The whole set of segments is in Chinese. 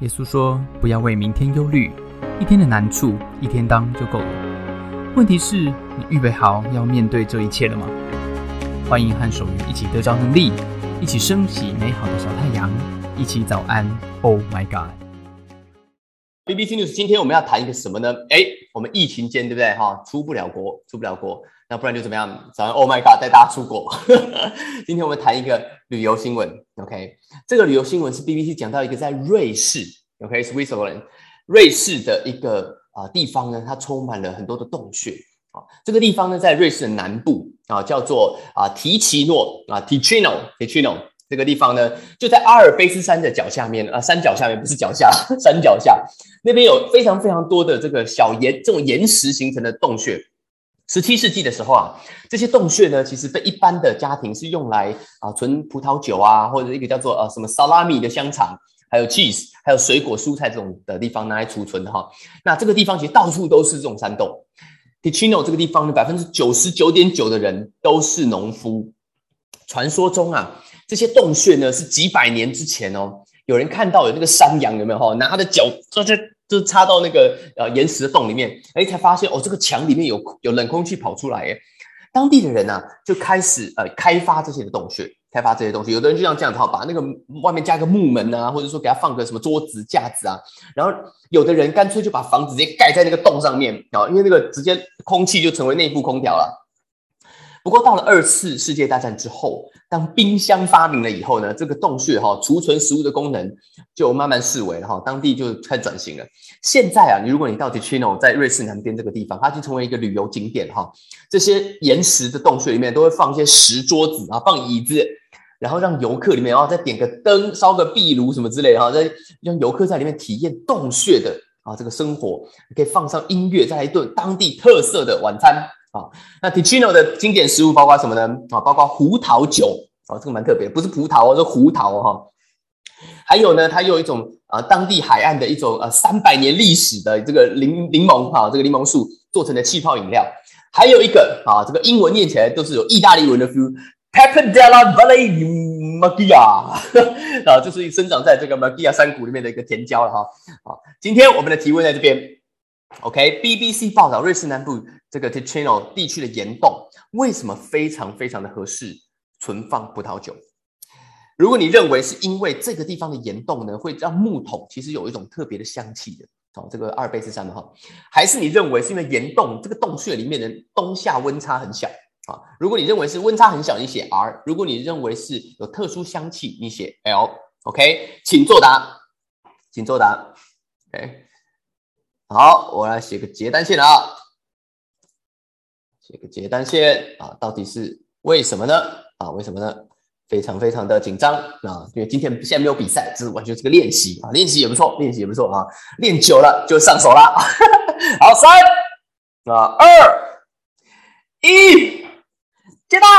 耶稣说：“不要为明天忧虑，一天的难处一天当就够了。问题是，你预备好要面对这一切了吗？”欢迎和守愚一起得着能力，一起升起美好的小太阳，一起早安。Oh my God！BBC News，今天我们要谈一个什么呢？哎，我们疫情间对不对？哈，出不了国，出不了国，那不然就怎么样？早上 Oh my God，带大家出国。今天我们谈一个旅游新闻。OK，这个旅游新闻是 BBC 讲到一个在瑞士，OK，Switzerland，瑞士的一个啊地方呢，它充满了很多的洞穴啊。这个地方呢，在瑞士的南部啊，叫做啊提奇诺啊 Ticino，Ticino 这个地方呢，就在阿尔卑斯山的脚下面啊，山脚下面不是脚下，山脚下那边有非常非常多的这个小岩，这种岩石形成的洞穴。十七世纪的时候啊，这些洞穴呢，其实被一般的家庭是用来啊存葡萄酒啊，或者一个叫做呃什么萨拉米的香肠，还有 cheese，还有水果蔬菜这种的地方拿来储存的哈。那这个地方其实到处都是这种山洞。Ticino 这个地方呢，百分之九十九点九的人都是农夫。传说中啊，这些洞穴呢是几百年之前哦，有人看到有那个山羊有没有哈，拿他的脚这这。就插到那个呃岩石的洞里面，哎，才发现哦，这个墙里面有有冷空气跑出来，哎，当地的人呢就开始呃开发这些的洞穴，开发这些东西。有的人就像这样子哈，把那个外面加个木门啊，或者说给他放个什么桌子架子啊，然后有的人干脆就把房子直接盖在那个洞上面啊，因为那个直接空气就成为内部空调了。不过到了二次世界大战之后，当冰箱发明了以后呢，这个洞穴哈储存食物的功能就慢慢式微了哈，当地就开始转型了。现在啊，你如果你到 Ticino，在瑞士南边这个地方，它就成为一个旅游景点哈。这些岩石的洞穴里面都会放一些石桌子啊，放椅子，然后让游客里面啊再点个灯，烧个壁炉什么之类的哈，再让游客在里面体验洞穴的啊这个生活，可以放上音乐，再来一顿当地特色的晚餐。啊，那 Ticino 的经典食物包括什么呢？啊，包括胡桃酒，啊，这个蛮特别，不是葡萄哦，是胡桃哈。还有呢，它有一种啊，当地海岸的一种呃三百年历史的这个柠柠檬哈，这个柠檬树做成的气泡饮料。还有一个啊，这个英文念起来都是有意大利文的 feel，Pepe della Valle Maggia，啊，就是生长在这个 m a g i a 山谷里面的一个甜椒了哈。好，今天我们的提问在这边。OK，BBC 报道，瑞士南部这个 Ticino 地区的岩洞为什么非常非常的合适存放葡萄酒？如果你认为是因为这个地方的岩洞呢，会让木桶其实有一种特别的香气的，哦，这个阿尔卑斯山的哈，还是你认为是因为岩洞这个洞穴里面的冬夏温差很小啊？如果你认为是温差很小，你写 R；如果你认为是有特殊香气，你写 L。OK，请作答，请作答。OK。好，我来写个结单线啊，这个结单线啊，到底是为什么呢？啊，为什么呢？非常非常的紧张啊，因为今天现在没有比赛，这是完全是个练习啊，练习也不错，练习也不错啊，练久了就上手了。好，三啊，二一，接单。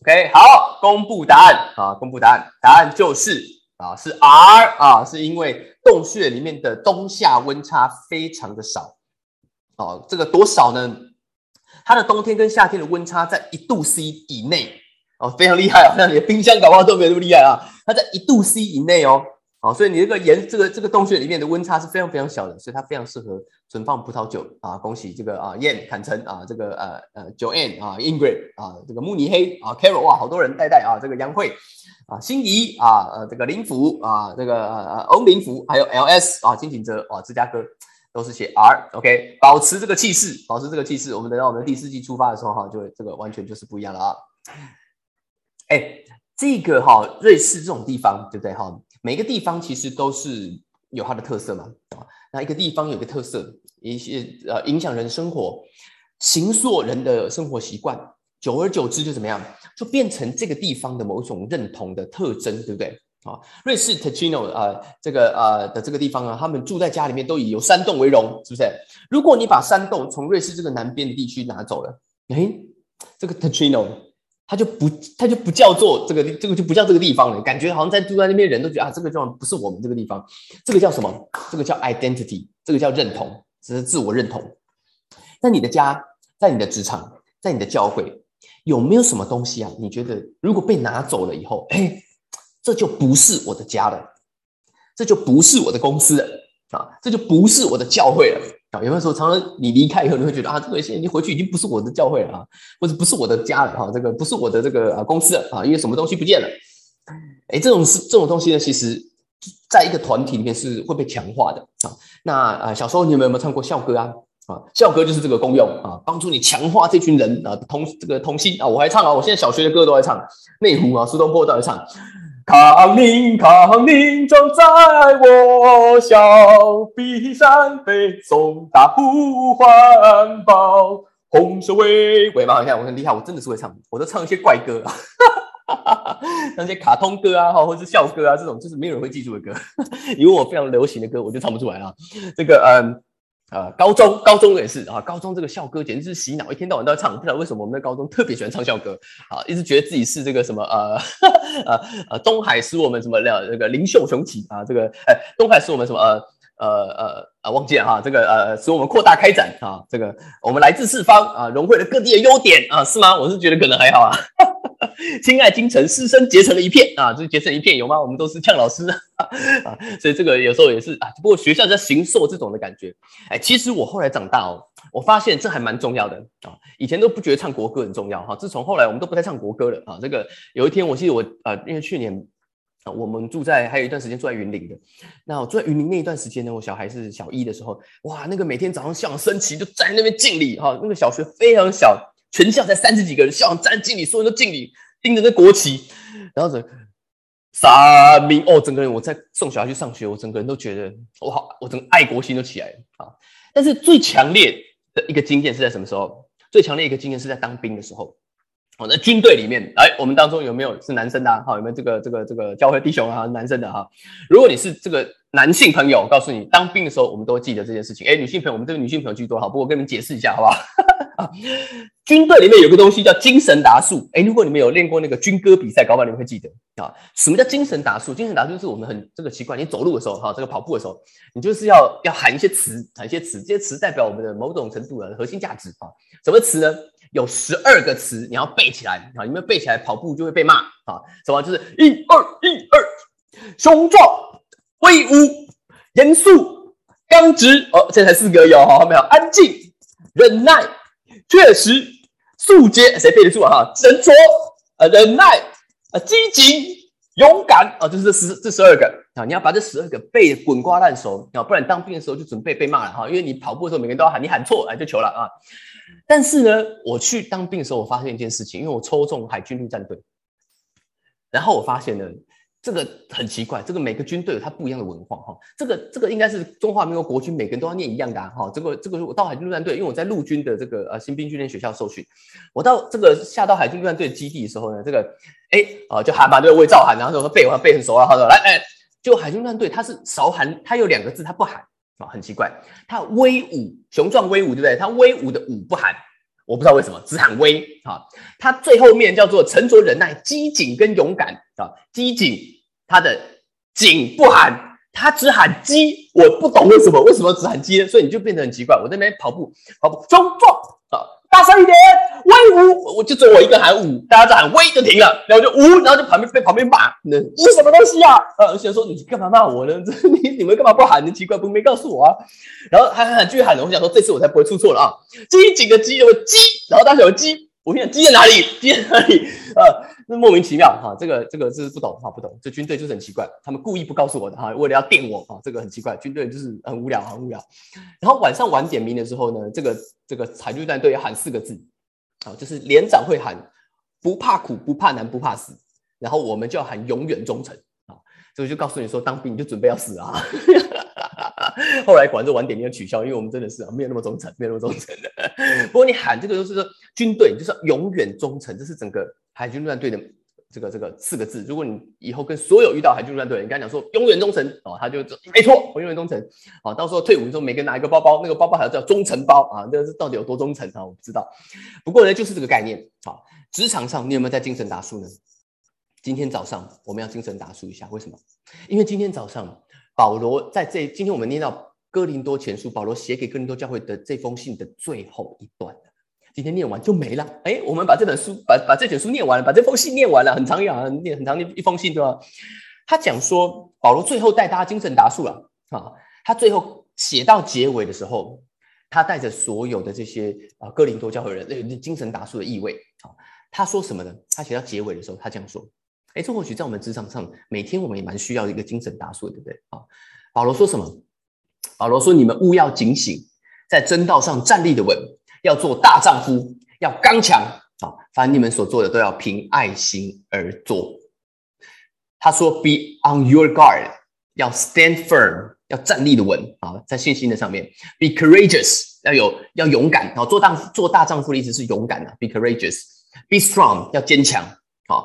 OK，好，公布答案啊，公布答案，答案就是啊，是 R 啊，是因为。洞穴里面的冬夏温差非常的少，哦，这个多少呢？它的冬天跟夏天的温差在一度 C 以内，哦，非常厉害啊！那你的冰箱搞不好都没有那么厉害啊，它在一度 C 以内哦，哦，所以你这个岩这个这个洞穴里面的温差是非常非常小的，所以它非常适合存放葡萄酒啊，恭喜这个啊燕坦诚啊，这个呃呃 Joanne 啊 Ingrid 啊，这个慕尼黑啊 Carol 哇，好多人带带啊，这个杨慧。啊，心仪啊，呃，这个林福啊，这个呃欧林福，还有 L S 啊，金景哲啊，芝加哥都是写 R，OK，保持这个气势，保持这个气势，我们等到我们第四季出发的时候哈，就这个完全就是不一样了啊。哎，这个哈，瑞士这种地方，对不对哈？每个地方其实都是有它的特色嘛，啊，那一个地方有个特色，一些呃影响人生活、形塑人的生活习惯。久而久之就怎么样，就变成这个地方的某种认同的特征，对不对？啊，瑞士 Ticino 啊，这个啊的这个地方啊，他们住在家里面都以有山洞为荣，是不是？如果你把山洞从瑞士这个南边的地区拿走了，哎，这个 Ticino 它就不它就不叫做这个这个就不叫这个地方了，感觉好像在住在那边人都觉得啊，这个地方不是我们这个地方，这个叫什么？这个叫 identity，这个叫认同，只是自我认同。在你的家，在你的职场，在你的教会。有没有什么东西啊？你觉得如果被拿走了以后，哎，这就不是我的家了？这就不是我的公司了啊，这就不是我的教会了啊。有没有说，常常你离开以后，你会觉得啊，这个现在你回去已经不是我的教会了啊，或者不是我的家了哈，这个不是我的这个啊公司了啊，因为什么东西不见了？哎，这种是这种东西呢，其实在一个团体里面是会被强化的啊。那啊，小时候你有没有唱过校歌啊？啊，校歌就是这个功用啊，帮助你强化这群人啊同这个同心啊。我还唱啊，我现在小学的歌都在唱，内湖啊，苏东坡都在唱。康宁，康宁装在我小臂上，背诵大呼唤报，红色威威嘛，你看我很厉害，我真的是会唱，我都唱一些怪歌，那些卡通歌啊，哈，或者是校歌啊，这种就是没有人会记住的歌，你问我非常流行的歌，我就唱不出来啊，这个嗯。呃，高中高中也是啊，高中这个校歌简直是洗脑，一天到晚都在唱。不知道为什么我们在高中特别喜欢唱校歌啊，一直觉得自己是这个什么呃 呃呃东海使我们什么了这个灵秀雄起啊，这个哎东海使我们什么呃呃呃啊忘记了哈，这个呃使我们扩大开展啊，这个我们来自四方啊，融汇了各地的优点啊，是吗？我是觉得可能还好啊。亲爱京城，师生结成了一片啊！这结成一片有吗？我们都是呛老师 啊，所以这个有时候也是啊。不过学校在行受这种的感觉，哎，其实我后来长大哦，我发现这还蛮重要的啊。以前都不觉得唱国歌很重要哈，自从后来我们都不太唱国歌了啊。这个有一天我记得我呃，因为去年啊，我们住在还有一段时间住在云林的，那我住在云林那一段时间呢，我小孩是小一的时候，哇，那个每天早上校长升旗就站在那边敬礼哈，那个小学非常小。全校才三十几个人，校长站敬礼，所有人都敬礼，盯着那国旗，然后整三名哦，整个人我在送小孩去上学，我整个人都觉得我好，我整个爱国心都起来了啊！但是最强烈的一个经验是在什么时候？最强烈一个经验是在当兵的时候。哦，那军队里面，哎，我们当中有没有是男生的？哈，有没有这个这个这个教会弟兄啊？男生的哈？如果你是这个男性朋友，告诉你，当兵的时候我们都会记得这件事情。哎，女性朋友，我们这个女性朋友居多，好，不过我跟你们解释一下，好不好？啊，军队里面有个东西叫精神达数。哎，如果你们有练过那个军歌比赛，搞不好你们会记得啊。什么叫精神达数？精神达数就是我们很这个习惯，你走路的时候，哈，这个跑步的时候，你就是要要喊一些词，喊一些词，这些词代表我们的某种程度的核心价值啊。什么词呢？有十二个词，你要背起来啊！你们背起来，跑步就会被骂啊！什么？就是一二一二，雄壮、威武、严肃、刚直。哦，这才四个有哈，后面有安静、忍耐、确实、速捷。谁背得住啊？哈，沉着、啊，忍耐、啊，积极、勇敢啊，就是这十这十二个啊！你要把这十二个背滚瓜烂熟啊，不然当兵的时候就准备被骂了哈！因为你跑步的时候，每个人都要喊，你喊错哎就糗了啊！但是呢，我去当兵的时候，我发现一件事情，因为我抽中海军陆战队，然后我发现呢，这个很奇怪，这个每个军队有它不一样的文化哈。这个这个应该是中华民国国军每个人都要念一样的哈。这个这个我到海军陆战队，因为我在陆军的这个呃新兵训练学校受训，我到这个下到海军陆战队基地的时候呢，这个哎啊就喊吧，对，我也照喊，然后说背我背很熟啊，他说来哎，就海军战队他是少喊，他有两个字他不喊。啊，很奇怪，他威武雄壮威武，对不对？他威武的武不喊，我不知道为什么只喊威啊。他最后面叫做沉着忍耐、机警跟勇敢啊。机警，他的警不喊，他只喊机，我不懂为什么，为什么只喊机呢？所以你就变得很奇怪。我在那边跑步，跑步雄壮。大声一点，威武！我就只有我一个喊武，大家在喊威就停了，然后就呜，然后就旁边被旁边骂，那呜什么东西啊？呃，我想说你干嘛骂我呢？这 你你们干嘛不喊？你奇怪不没告诉我啊？然后喊喊喊继续喊了，我想说这次我才不会出错了啊！机警的机，有鸡，然后大家有机。我跟你讲，鸡在哪里？鸡在哪里？呃，那莫名其妙哈，这个这个是不懂哈，不懂。这军队就是很奇怪，他们故意不告诉我的哈，为了要电我啊，这个很奇怪。军队就是很无聊，很无聊。然后晚上晚点名的时候呢，这个这个海军战队要喊四个字，啊，就是连长会喊不怕苦不怕难不怕死，然后我们就要喊永远忠诚啊，所以就告诉你说，当兵你就准备要死啊。后来果然这晚点名要取消，因为我们真的是啊，没有那么忠诚，没有那么忠诚的。不过你喊这个就是说军队就是永远忠诚，这是整个海军陆战队的这个这个四个字。如果你以后跟所有遇到海军陆战队，你跟他讲说永远忠诚哦，他就没错，我永远忠诚。好，到时候退伍的时候，每个人拿一个包包，那个包包还要叫忠诚包啊，这是到底有多忠诚啊？我不知道。不过呢，就是这个概念。啊，职场上你有没有在精神打数呢？今天早上我们要精神打数一下，为什么？因为今天早上。保罗在这今天我们念到哥林多前书，保罗写给哥林多教会的这封信的最后一段今天念完就没了。哎，我们把这本书把把这卷书念完了，把这封信念完了，很长呀，念很长的一封信，对吧？他讲说保罗最后带大家精神达数了啊，他最后写到结尾的时候，他带着所有的这些啊哥林多教会人那精神达数的意味啊，他说什么呢？他写到结尾的时候，他这样说：，哎，这或许在我们职场上，每天我们也蛮需要一个精神达数，对不对？啊，保罗说什么？保罗说：你们务要警醒，在真道上站立的稳，要做大丈夫，要刚强啊！凡你们所做的，都要凭爱心而做。他说：be on your guard，要 stand firm，要站立的稳啊，在信心的上面；be courageous，要有要勇敢啊，做大做大丈夫的意思是勇敢的，be courageous；be strong，要坚强啊。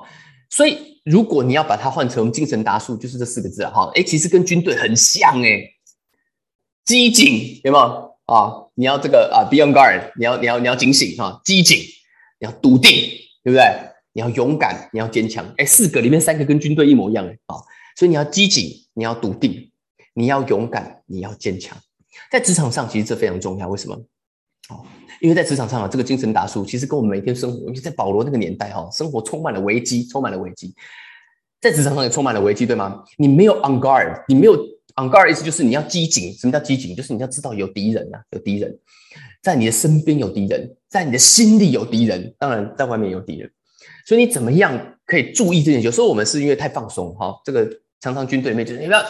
所以，如果你要把它换成精神达数，就是这四个字哈。哎，其实跟军队很像哎，机警有没有啊？你要这个啊，be on guard，你要你要你要警醒哈，机警，你要笃定，对不对？你要勇敢，你要坚强。哎，四个里面三个跟军队一模一样哎啊，所以你要机警，你要笃定，你要勇敢，你要坚强。在职场上，其实这非常重要。为什么？哦。因为在职场上啊，这个精神达数其实跟我们每天生活，尤其在保罗那个年代哈，生活充满了危机，充满了危机，在职场上也充满了危机，对吗？你没有 on guard，你没有 on guard 意思就是你要机警。什么叫机警？就是你要知道有敌人呐，有敌人，在你的身边有敌人，在你的心里有敌人，当然在外面有敌人。所以你怎么样可以注意这件有时候我们是因为太放松哈，这个常常军队里面就是你不要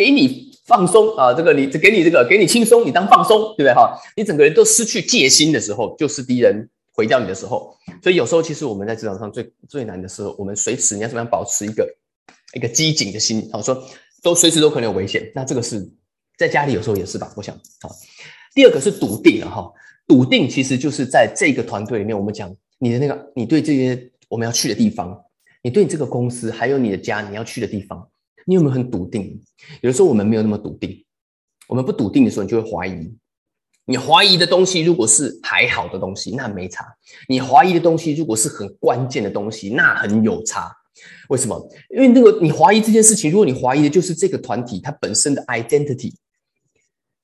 给你。放松啊，这个你给你这个给你轻松，你当放松，对不对哈？你整个人都失去戒心的时候，就是敌人毁掉你的时候。所以有时候其实我们在职场上最最难的时候，我们随时你要怎么样保持一个一个机警的心？好说都随时都可能有危险。那这个是在家里有时候也是吧？我想好。第二个是笃定了哈，笃定其实就是在这个团队里面，我们讲你的那个你对这些我们要去的地方，你对你这个公司还有你的家你要去的地方。你有没有很笃定？有的时候我们没有那么笃定，我们不笃定的时候，你就会怀疑。你怀疑的东西如果是还好的东西，那没差；你怀疑的东西如果是很关键的东西，那很有差。为什么？因为那个你怀疑这件事情，如果你怀疑的就是这个团体它本身的 identity，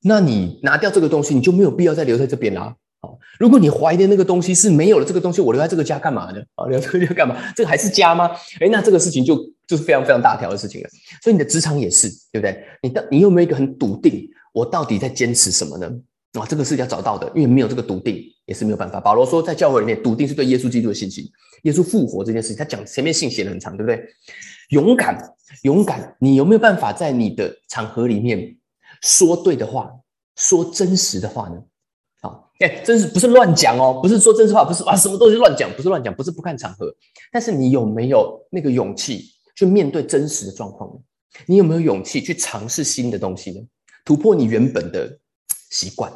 那你拿掉这个东西，你就没有必要再留在这边啦。好如果你怀疑的那个东西是没有了这个东西，我留在这个家干嘛呢？啊，留在这个家干嘛？这个还是家吗？哎，那这个事情就就是非常非常大条的事情了。所以你的职场也是，对不对？你到你有没有一个很笃定？我到底在坚持什么呢？啊，这个是要找到的，因为没有这个笃定也是没有办法。保罗说，在教会里面，笃定是对耶稣基督的信心，耶稣复活这件事情，他讲前面信写的很长，对不对？勇敢，勇敢，你有没有办法在你的场合里面说对的话，说真实的话呢？哎，真是不是乱讲哦，不是说真实话，不是啊，什么东西乱讲，不是乱讲，不是不看场合。但是你有没有那个勇气去面对真实的状况呢？你有没有勇气去尝试新的东西呢？突破你原本的习惯，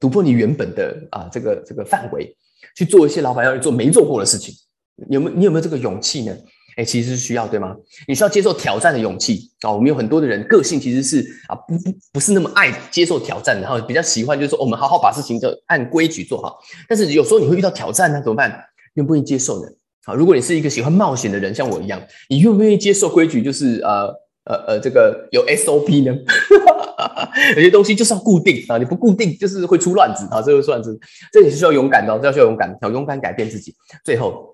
突破你原本的啊这个这个范围，去做一些老板要你做没做过的事情。有没有你有没有这个勇气呢？哎，其实是需要对吗？你需要接受挑战的勇气啊！我们有很多的人个性其实是啊，不不不是那么爱接受挑战，然后比较喜欢就是说，我们好好把事情就按规矩做好。但是有时候你会遇到挑战呢，怎么办？愿不愿意接受呢？啊，如果你是一个喜欢冒险的人，像我一样，你愿不愿意接受规矩？就是呃呃呃，这个有 SOP 呢？有些东西就是要固定啊，你不固定就是会出乱子啊，这个乱子，这也是需要勇敢的，这需要勇敢，要勇敢改变自己。最后，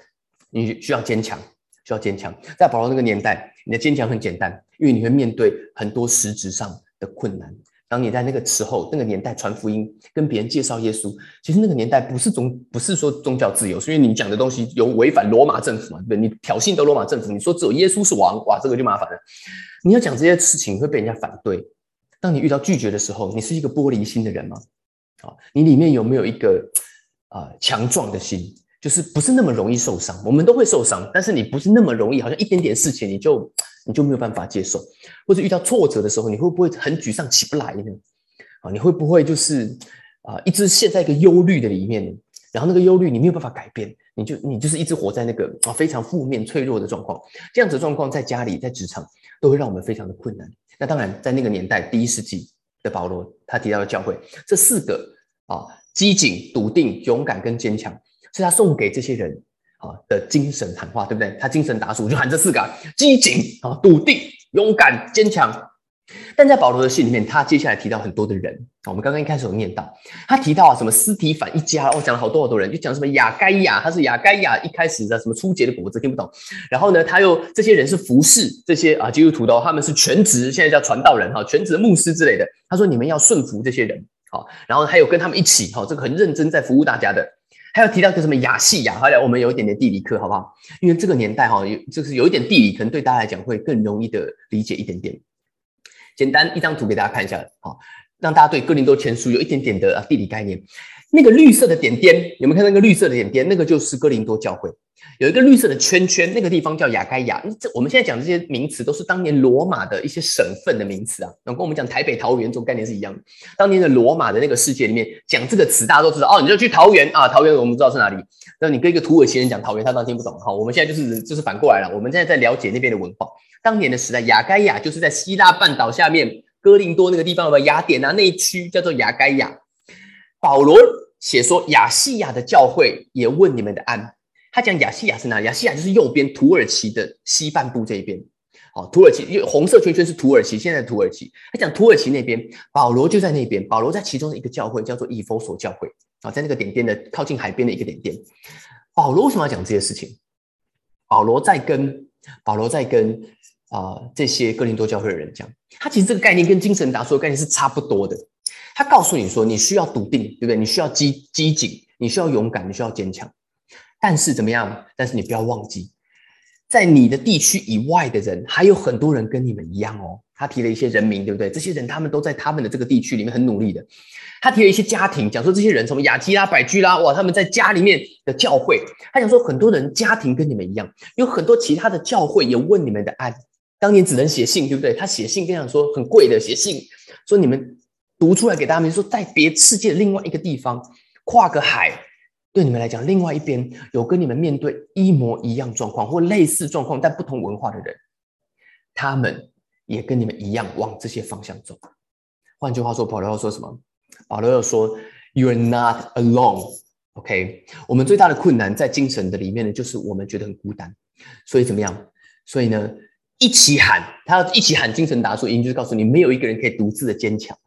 你需要坚强。需要坚强，在保罗那个年代，你的坚强很简单，因为你会面对很多实质上的困难。当你在那个时候、那个年代传福音，跟别人介绍耶稣，其实那个年代不是宗，不是说宗教自由，是因为你讲的东西有违反罗马政府嘛？对，你挑衅到罗马政府，你说只有耶稣是王，哇，这个就麻烦了。你要讲这些事情会被人家反对。当你遇到拒绝的时候，你是一个玻璃心的人吗？啊，你里面有没有一个啊强壮的心？就是不是那么容易受伤，我们都会受伤，但是你不是那么容易，好像一点点事情你就你就没有办法接受，或者遇到挫折的时候，你会不会很沮丧起不来呢？啊，你会不会就是啊一直陷在一个忧虑的里面，然后那个忧虑你没有办法改变，你就你就是一直活在那个啊非常负面脆弱的状况，这样子的状况在家里在职场都会让我们非常的困难。那当然在那个年代第一世纪的保罗他提到的教会这四个啊机警、笃定、勇敢跟坚强。是他送给这些人啊的精神谈话，对不对？他精神打数就喊这四个：机警啊、笃定、勇敢、坚强。但在保罗的信里面，他接下来提到很多的人我们刚刚一开始有念到，他提到啊什么斯提凡一家，我讲了好多好多人，就讲什么雅盖亚，他是雅盖亚一开始的什么初结的果子，听不懂。然后呢，他又这些人是服侍这些啊基督徒的，他们是全职，现在叫传道人哈，全职牧师之类的。他说你们要顺服这些人，好，然后还有跟他们一起哈，这个很认真在服务大家的。还有提到个什么亚细亚，好来我们有一点点地理课好不好？因为这个年代哈，有就是有一点地理，可能对大家来讲会更容易的理解一点点。简单一张图给大家看一下，好，让大家对哥林多前书有一点点的地理概念。那个绿色的点点，有没有看那个绿色的点点？那个就是哥林多教会，有一个绿色的圈圈，那个地方叫雅盖亚。这我们现在讲这些名词，都是当年罗马的一些省份的名词啊，那跟我们讲台北、桃园这种概念是一样的。当年的罗马的那个世界里面讲这个词，大家都知道哦，你就去桃园啊，桃园我们知道是哪里。那你跟一个土耳其人讲桃园，他当然听不懂。好，我们现在就是就是反过来了，我们现在在了解那边的文化。当年的时代，雅盖亚就是在希腊半岛下面。哥林多那个地方，有雅典啊那一区叫做雅盖亚。保罗写说，亚细亚的教会也问你们的安。他讲亚细亚是哪？亚细亚就是右边土耳其的西半部这一边。好，土耳其因为红色圈圈是土耳其，现在土耳其。他讲土耳其那边，保罗就在那边。保罗在其中的一个教会叫做以弗所教会啊，在那个点点的靠近海边的一个点点。保罗为什么要讲这些事情？保罗在跟保罗在跟。啊，这些哥林多教会的人讲，他其实这个概念跟精神达说的概念是差不多的。他告诉你说，你需要笃定，对不对？你需要机机警，你需要勇敢，你需要坚强。但是怎么样？但是你不要忘记，在你的地区以外的人，还有很多人跟你们一样哦。他提了一些人名，对不对？这些人他们都在他们的这个地区里面很努力的。他提了一些家庭，讲说这些人什么雅基拉、百居拉，哇，他们在家里面的教会。他讲说很多人家庭跟你们一样，有很多其他的教会也问你们的安。当年只能写信，对不对？他写信跟讲说很贵的写信，说你们读出来给大家们，说在别世界另外一个地方，跨个海，对你们来讲，另外一边有跟你们面对一模一样状况或类似状况但不同文化的人，他们也跟你们一样往这些方向走。换句话说，保罗要说什么？保罗要说，You're not alone。OK，我们最大的困难在精神的里面呢，就是我们觉得很孤单。所以怎么样？所以呢？一起喊，他要一起喊精神达数，音就是告诉你，没有一个人可以独自的坚强，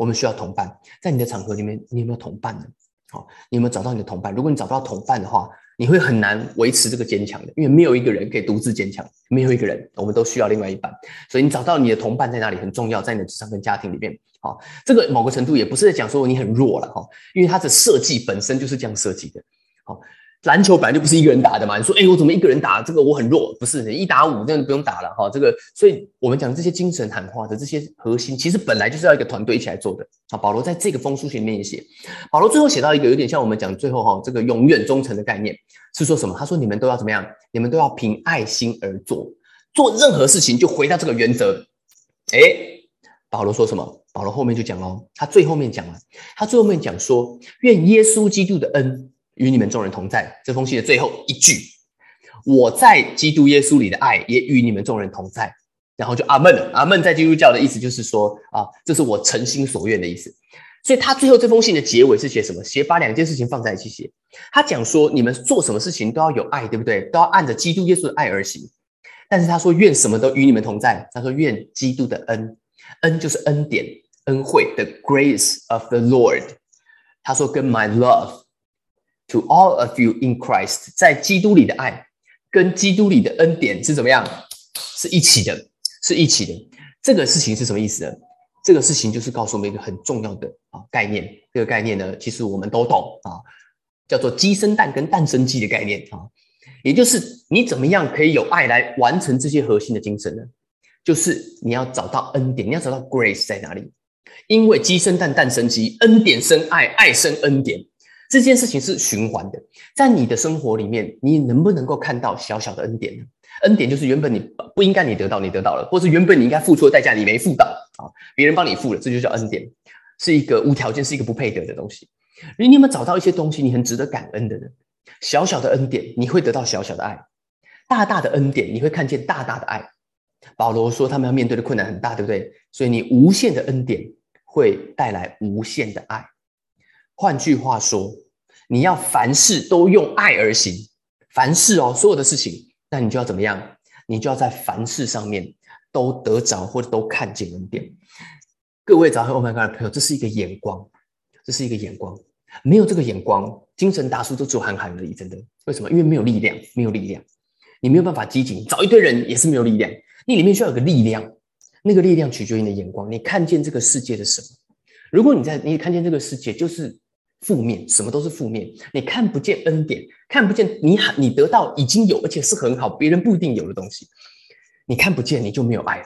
我们需要同伴。在你的场合里面，你有没有同伴呢？好，你有没有找到你的同伴？如果你找不到同伴的话，你会很难维持这个坚强的，因为没有一个人可以独自坚强，没有一个人，我们都需要另外一半。所以你找到你的同伴在哪里很重要，在你的职场跟家庭里面。好，这个某个程度也不是在讲说你很弱了哈，因为它的设计本身就是这样设计的。好。篮球本来就不是一个人打的嘛，你说，哎，我怎么一个人打这个？我很弱，不是？一打五，这样不用打了哈。这个，所以我们讲这些精神喊话的这些核心，其实本来就是要一个团队一起来做的啊。保罗在这个封书信里面也写，保罗最后写到一个有点像我们讲最后哈，这个永远忠诚的概念是说什么？他说你们都要怎么样？你们都要凭爱心而做，做任何事情就回到这个原则。哎，保罗说什么？保罗后面就讲喽，他最后面讲了，他最后面讲说，愿耶稣基督的恩。与你们众人同在。这封信的最后一句，我在基督耶稣里的爱也与你们众人同在。然后就阿门了。阿门在基督教的意思就是说啊，这是我诚心所愿的意思。所以他最后这封信的结尾是写什么？写把两件事情放在一起写。他讲说，你们做什么事情都要有爱，对不对？都要按着基督耶稣的爱而行。但是他说，愿什么都与你们同在。他说，愿基督的恩，恩就是恩典、恩惠，the grace of the Lord。他说，跟 my love。To all of you in Christ，在基督里的爱跟基督里的恩典是怎么样？是一起的，是一起的。这个事情是什么意思呢？这个事情就是告诉我们一个很重要的啊概念。这个概念呢，其实我们都懂啊，叫做鸡生蛋跟蛋生鸡的概念啊。也就是你怎么样可以有爱来完成这些核心的精神呢？就是你要找到恩典，你要找到 grace 在哪里？因为鸡生蛋，蛋生鸡，恩典生爱，爱生恩典。这件事情是循环的，在你的生活里面，你能不能够看到小小的恩典呢？恩典就是原本你不应该你得到，你得到了，或是原本你应该付出的代价你没付到啊，别人帮你付了，这就叫恩典，是一个无条件，是一个不配得的东西。你有没有找到一些东西，你很值得感恩的呢？小小的恩典，你会得到小小的爱；大大的恩典，你会看见大大的爱。保罗说，他们要面对的困难很大，对不对？所以你无限的恩典会带来无限的爱。换句话说，你要凡事都用爱而行，凡事哦，所有的事情，那你就要怎么样？你就要在凡事上面都得着或者都看见恩典。各位早上 Oh my God 的朋友，这是一个眼光，这是一个眼光。没有这个眼光，精神大叔都只有喊喊而已。真的，为什么？因为没有力量，没有力量，你没有办法激情。找一堆人也是没有力量，你里面需要有个力量。那个力量取决于你的眼光，你看见这个世界的什么？如果你在你看见这个世界就是负面，什么都是负面，你看不见恩典，看不见你你得到已经有而且是很好，别人不一定有的东西，你看不见，你就没有爱了。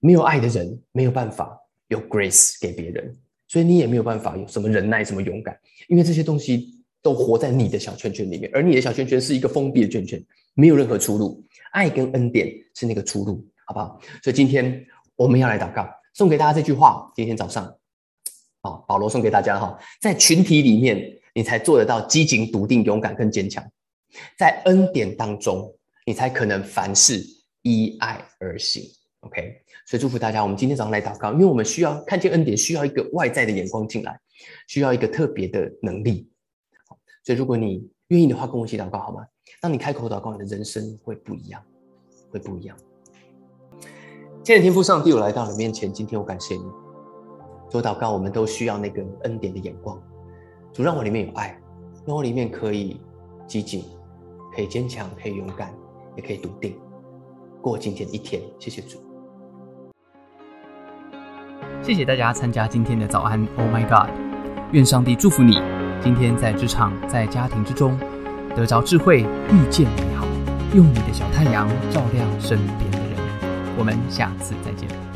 没有爱的人没有办法有 grace 给别人，所以你也没有办法有什么忍耐、什么勇敢，因为这些东西都活在你的小圈圈里面，而你的小圈圈是一个封闭的圈圈，没有任何出路。爱跟恩典是那个出路。好不好？所以今天我们要来祷告，送给大家这句话。今天早上，啊，保罗送给大家哈，在群体里面，你才做得到机警、笃定、勇敢、更坚强；在恩典当中，你才可能凡事依爱而行。OK，所以祝福大家。我们今天早上来祷告，因为我们需要看见恩典，需要一个外在的眼光进来，需要一个特别的能力。所以如果你愿意的话，跟我一起祷告好吗？当你开口祷告，你的人生会不一样，会不一样。现在天父上帝，我来到你面前。今天我感谢你，做祷告，我们都需要那个恩典的眼光。主让我里面有爱，让我里面可以积极，可以坚强，可以勇敢，也可以笃定过今天一天。谢谢主，谢谢大家参加今天的早安。Oh my God！愿上帝祝福你，今天在职场、在家庭之中得着智慧，遇见美好，用你的小太阳照亮身边的人。我们下次再见。